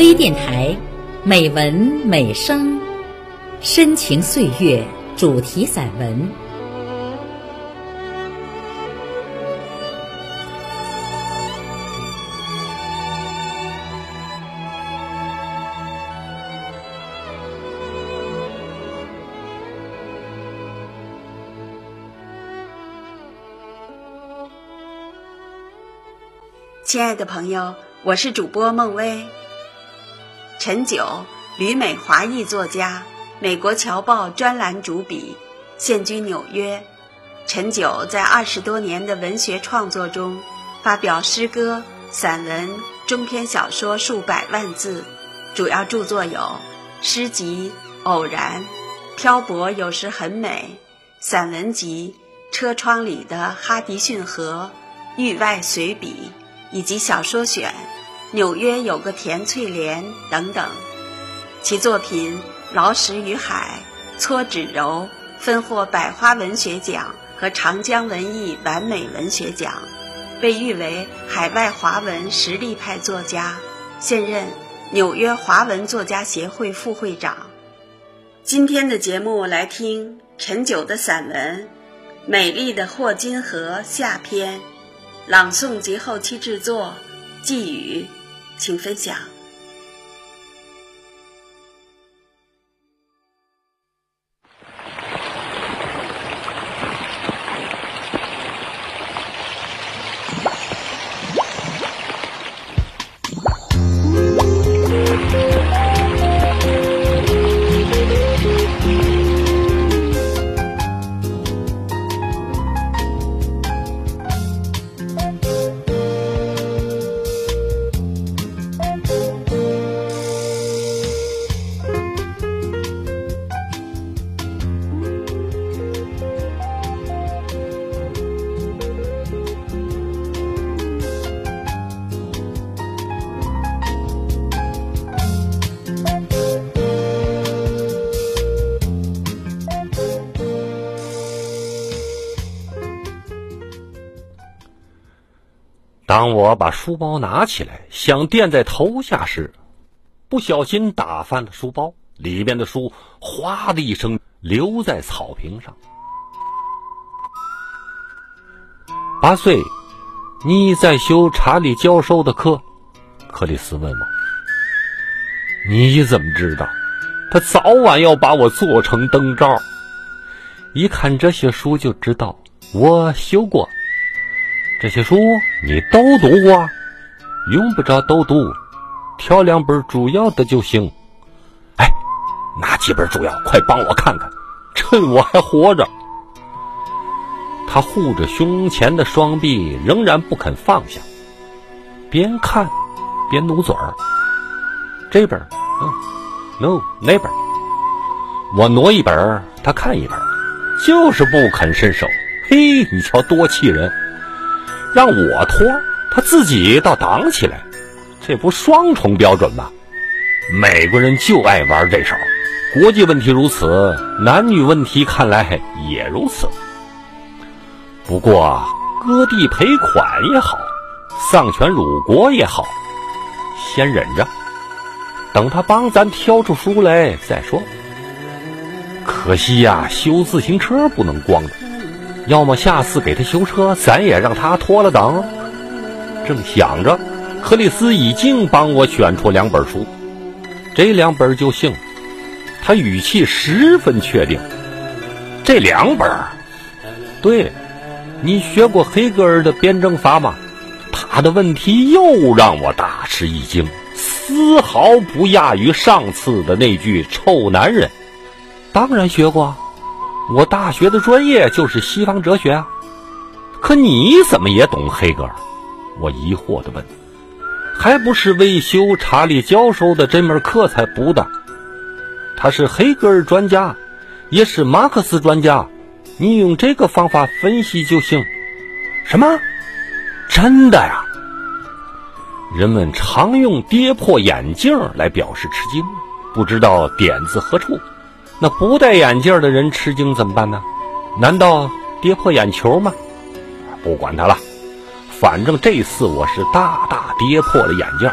微电台，美文美声，深情岁月主题散文。亲爱的朋友，我是主播孟薇。陈九，旅美华裔作家，美国《侨报》专栏主笔，现居纽约。陈九在二十多年的文学创作中，发表诗歌、散文、中篇小说数百万字，主要著作有诗集《偶然》《漂泊有时很美》，散文集《车窗里的哈迪逊河》《域外随笔》。以及小说选，纽约有个甜翠莲等等，其作品《劳什与海》《搓纸柔》分获百花文学奖和长江文艺完美文学奖，被誉为海外华文实力派作家，现任纽约华文作家协会副会长。今天的节目来听陈九的散文《美丽的霍金河》下篇。朗诵及后期制作，寄语，请分享。当我把书包拿起来想垫在头下时，不小心打翻了书包，里边的书“哗”的一声留在草坪上。八岁，你在修查理教授的课？克里斯问我。你怎么知道？他早晚要把我做成灯罩。一看这些书就知道我修过。这些书你都读过，用不着都读，挑两本主要的就行。哎，哪几本主要？快帮我看看，趁我还活着。他护着胸前的双臂，仍然不肯放下，边看边努嘴儿。这本，嗯，no，那本。我挪一本，他看一本，就是不肯伸手。嘿，你瞧多气人！让我拖，他自己倒挡起来，这不双重标准吗？美国人就爱玩这手，国际问题如此，男女问题看来也如此。不过割地赔款也好，丧权辱国也好，先忍着，等他帮咱挑出书来再说。可惜呀，修自行车不能光着。要么下次给他修车，咱也让他拖了等。正想着，克里斯已经帮我选出两本书，这两本就行。他语气十分确定。这两本，对，你学过黑格尔的辩证法吗？他的问题又让我大吃一惊，丝毫不亚于上次的那句“臭男人”。当然学过。我大学的专业就是西方哲学啊，可你怎么也懂黑格尔？我疑惑的问。还不是为修查理教授的这门课才补的。他是黑格尔专家，也是马克思专家，你用这个方法分析就行。什么？真的呀？人们常用跌破眼镜来表示吃惊，不知道点子何处。那不戴眼镜的人吃惊怎么办呢？难道跌破眼球吗？不管他了，反正这次我是大大跌破了眼镜。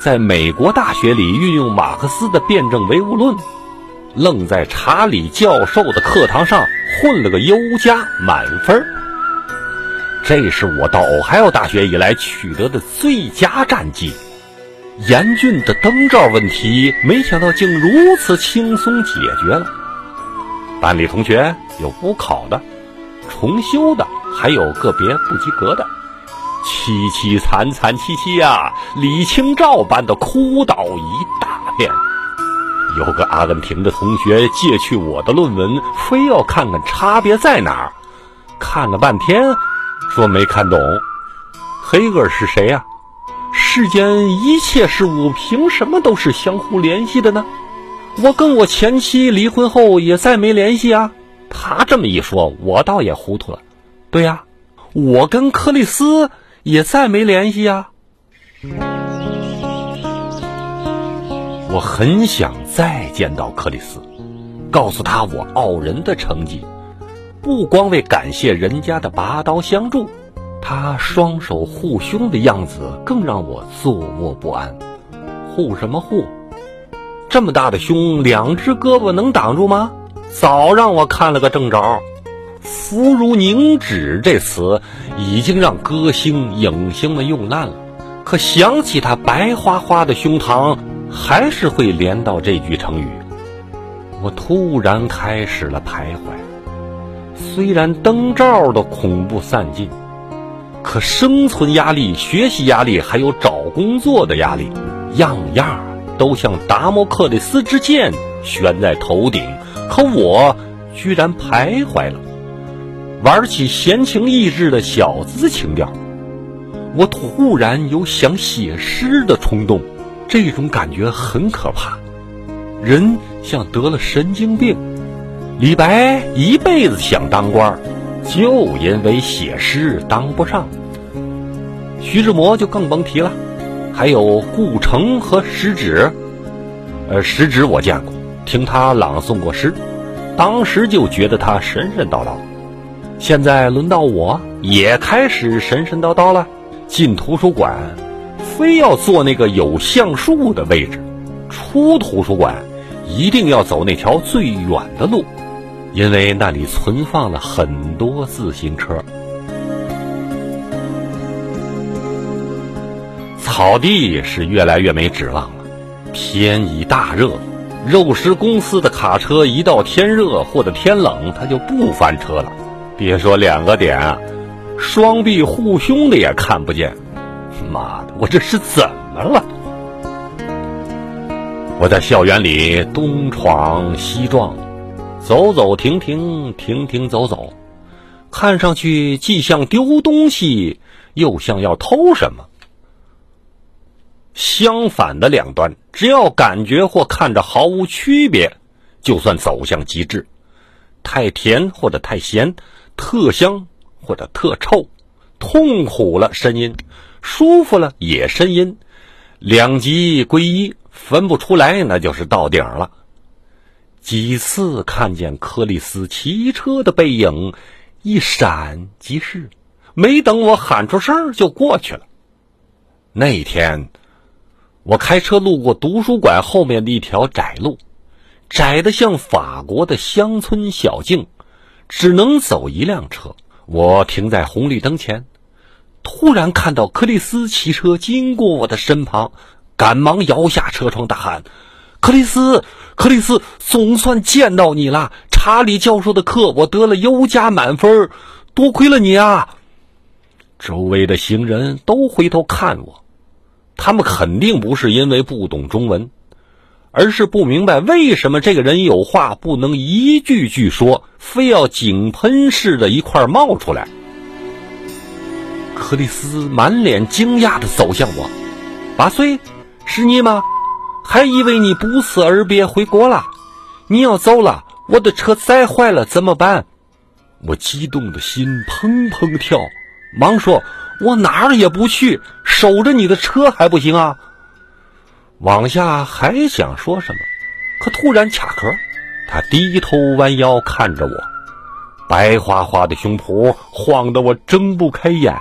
在美国大学里运用马克思的辩证唯物论，愣在查理教授的课堂上混了个优加满分。这是我到俄亥俄大学以来取得的最佳战绩。严峻的灯罩问题，没想到竟如此轻松解决了。班里同学有补考的、重修的，还有个别不及格的，凄凄惨惨戚戚呀！李清照般的哭倒一大片。有个阿根廷的同学借去我的论文，非要看看差别在哪儿，看了半天，说没看懂。黑格尔是谁呀？世间一切事物凭什么都是相互联系的呢？我跟我前妻离婚后也再没联系啊。他这么一说，我倒也糊涂了。对呀，我跟克里斯也再没联系呀。我很想再见到克里斯，告诉他我傲人的成绩，不光为感谢人家的拔刀相助。他双手护胸的样子更让我坐卧不安。护什么护？这么大的胸，两只胳膊能挡住吗？早让我看了个正着。肤如凝脂这词已经让歌星、影星们用烂了，可想起他白花花的胸膛，还是会连到这句成语。我突然开始了徘徊。虽然灯罩的恐怖散尽。可生存压力、学习压力，还有找工作的压力，样样都像达摩克里斯之剑悬在头顶。可我居然徘徊了，玩起闲情逸致的小资情调。我突然有想写诗的冲动，这种感觉很可怕。人像得了神经病。李白一辈子想当官。就因为写诗当不上，徐志摩就更甭提了，还有顾城和石轾，呃，石轾我见过，听他朗诵过诗，当时就觉得他神神叨叨。现在轮到我，也开始神神叨叨了。进图书馆，非要坐那个有橡树的位置；出图书馆，一定要走那条最远的路。因为那里存放了很多自行车，草地是越来越没指望了。天已大热，肉食公司的卡车一到天热或者天冷，它就不翻车了。别说两个点啊，双臂护胸的也看不见。妈的，我这是怎么了？我在校园里东闯西撞。走走停停，停停走走，看上去既像丢东西，又像要偷什么。相反的两端，只要感觉或看着毫无区别，就算走向极致。太甜或者太咸，特香或者特臭，痛苦了呻吟，舒服了也呻吟，两极归一，分不出来，那就是到顶了。几次看见克里斯骑车的背影，一闪即逝，没等我喊出声就过去了。那天，我开车路过图书馆后面的一条窄路，窄的像法国的乡村小径，只能走一辆车。我停在红绿灯前，突然看到克里斯骑车经过我的身旁，赶忙摇下车窗大喊。克里斯，克里斯，总算见到你了！查理教授的课我得了优加满分，多亏了你啊！周围的行人都回头看我，他们肯定不是因为不懂中文，而是不明白为什么这个人有话不能一句句说，非要井喷似的一块冒出来。克里斯满脸惊讶的走向我，八岁，是你吗？还以为你不辞而别回国了，你要走了，我的车再坏了怎么办？我激动的心砰砰跳，忙说：“我哪儿也不去，守着你的车还不行啊！”往下还想说什么，可突然卡壳。他低头弯腰看着我，白花花的胸脯晃得我睁不开眼。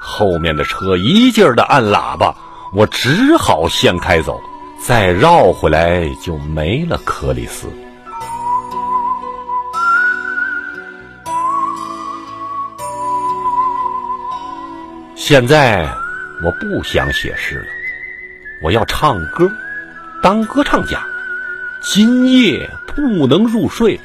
后面的车一劲儿的按喇叭。我只好先开走，再绕回来就没了克里斯。现在我不想写诗了，我要唱歌，当歌唱家。今夜不能入睡，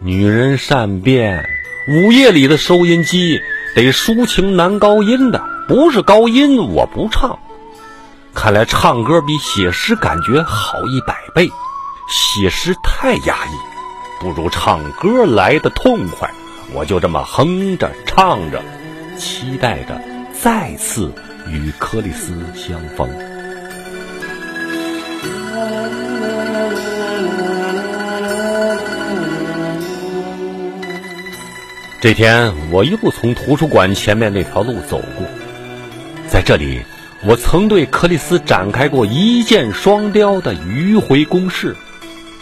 女人善变。午夜里的收音机得抒情男高音的，不是高音我不唱。看来唱歌比写诗感觉好一百倍，写诗太压抑，不如唱歌来的痛快。我就这么哼着唱着，期待着再次与克里斯相逢。这天，我又从图书馆前面那条路走过，在这里，我曾对克里斯展开过一箭双雕的迂回攻势。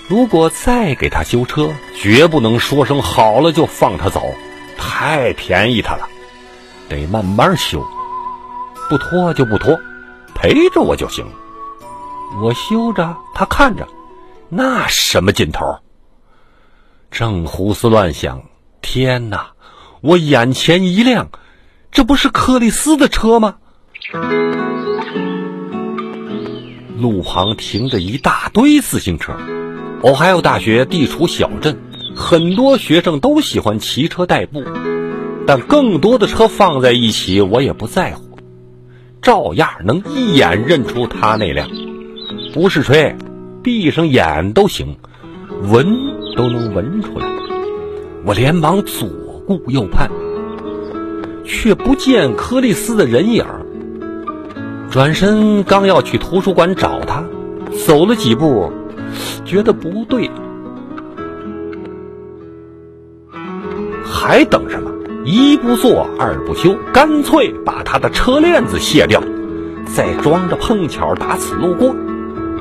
如果再给他修车，绝不能说声好了就放他走，太便宜他了，得慢慢修，不拖就不拖，陪着我就行。我修着，他看着，那什么劲头？正胡思乱想，天哪！我眼前一亮，这不是克里斯的车吗？路旁停着一大堆自行车。哦，还有大学地处小镇，很多学生都喜欢骑车代步，但更多的车放在一起，我也不在乎，照样能一眼认出他那辆。不是吹，闭上眼都行，闻都能闻出来。我连忙左。顾右盼，却不见柯利斯的人影。转身刚要去图书馆找他，走了几步，觉得不对，还等什么？一不做二不休，干脆把他的车链子卸掉，再装着碰巧打此路过。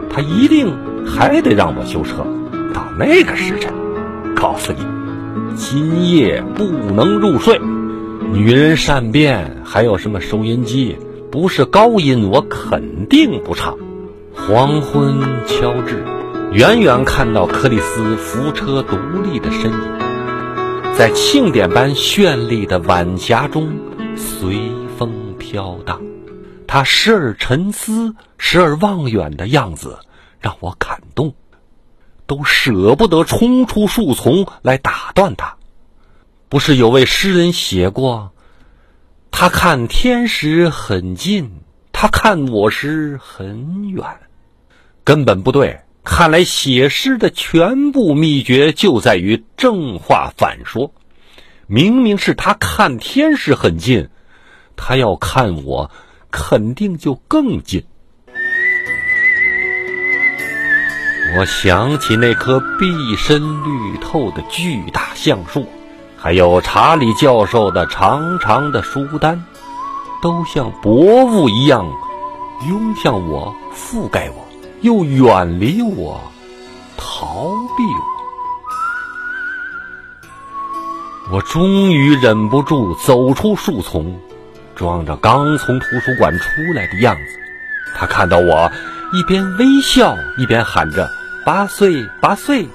他一定还得让我修车，到那个时辰，告诉你。今夜不能入睡，女人善变，还有什么收音机？不是高音，我肯定不唱。黄昏敲至，远远看到克里斯扶车独立的身影，在庆典般绚丽的晚霞中随风飘荡。他时而沉思，时而望远的样子让我感动。都舍不得冲出树丛来打断他。不是有位诗人写过：“他看天时很近，他看我时很远。”根本不对。看来写诗的全部秘诀就在于正话反说。明明是他看天时很近，他要看我，肯定就更近。我想起那棵碧深绿透的巨大橡树，还有查理教授的长长的书单，都像薄雾一样拥向我，覆盖我，又远离我，逃避我。我终于忍不住走出树丛，装着刚从图书馆出来的样子。他看到我，一边微笑，一边喊着。八岁，八岁，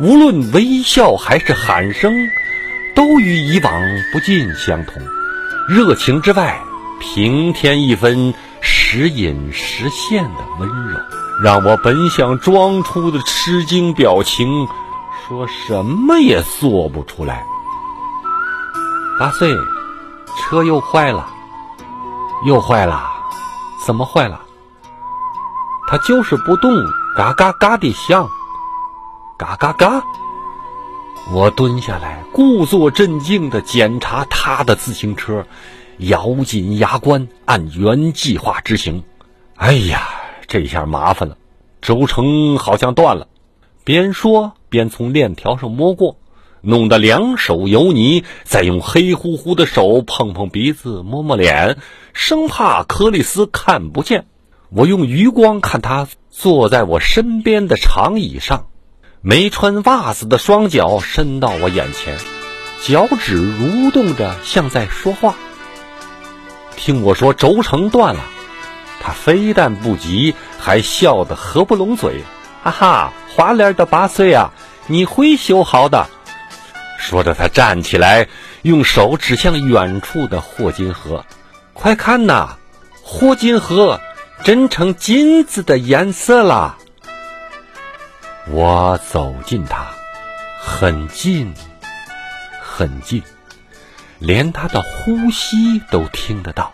无论微笑还是喊声，都与以往不尽相同。热情之外，平添一分时隐时现的温柔，让我本想装出的吃惊表情，说什么也做不出来。八岁，车又坏了，又坏了，怎么坏了？他就是不动。嘎嘎嘎的响，嘎嘎嘎！我蹲下来，故作镇静地检查他的自行车，咬紧牙关，按原计划执行。哎呀，这下麻烦了，轴承好像断了。边说边从链条上摸过，弄得两手油泥，再用黑乎乎的手碰碰鼻子，摸摸脸，生怕克里斯看不见。我用余光看他。坐在我身边的长椅上，没穿袜子的双脚伸到我眼前，脚趾蠕动着，像在说话。听我说，轴承断了，他非但不急，还笑得合不拢嘴。哈哈，花脸的八岁啊，你会修好的。说着，他站起来，用手指向远处的霍金河：“快看呐，霍金河真成金子的颜色了。”我走近他，很近，很近，连他的呼吸都听得到。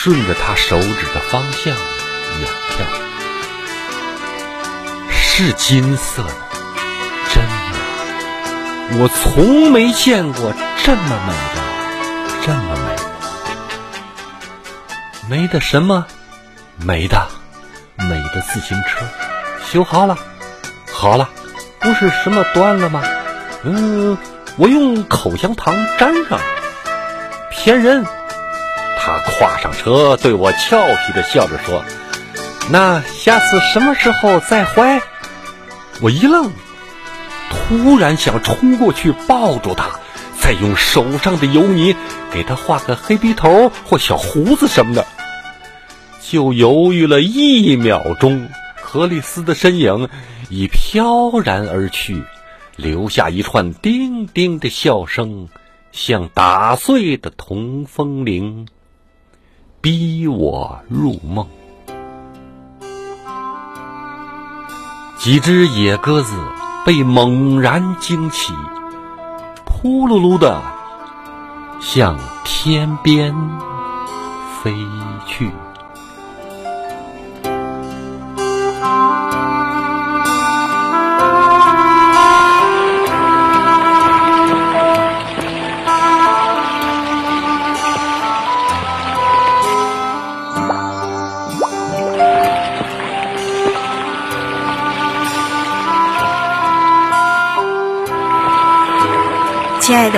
顺着他手指的方向远眺，是金色的，真美！我从没见过这么美的，这么美的，美的什么？美的，美的自行车，修好了，好了，不是什么断了吗？嗯，我用口香糖粘上，骗人。他跨上车，对我俏皮的笑着说：“那下次什么时候再怀？”我一愣，突然想冲过去抱住他，再用手上的油泥给他画个黑鼻头或小胡子什么的。就犹豫了一秒钟，克里斯的身影已飘然而去，留下一串叮叮的笑声，像打碎的铜风铃。逼我入梦，几只野鸽子被猛然惊起，扑噜噜的向天边飞。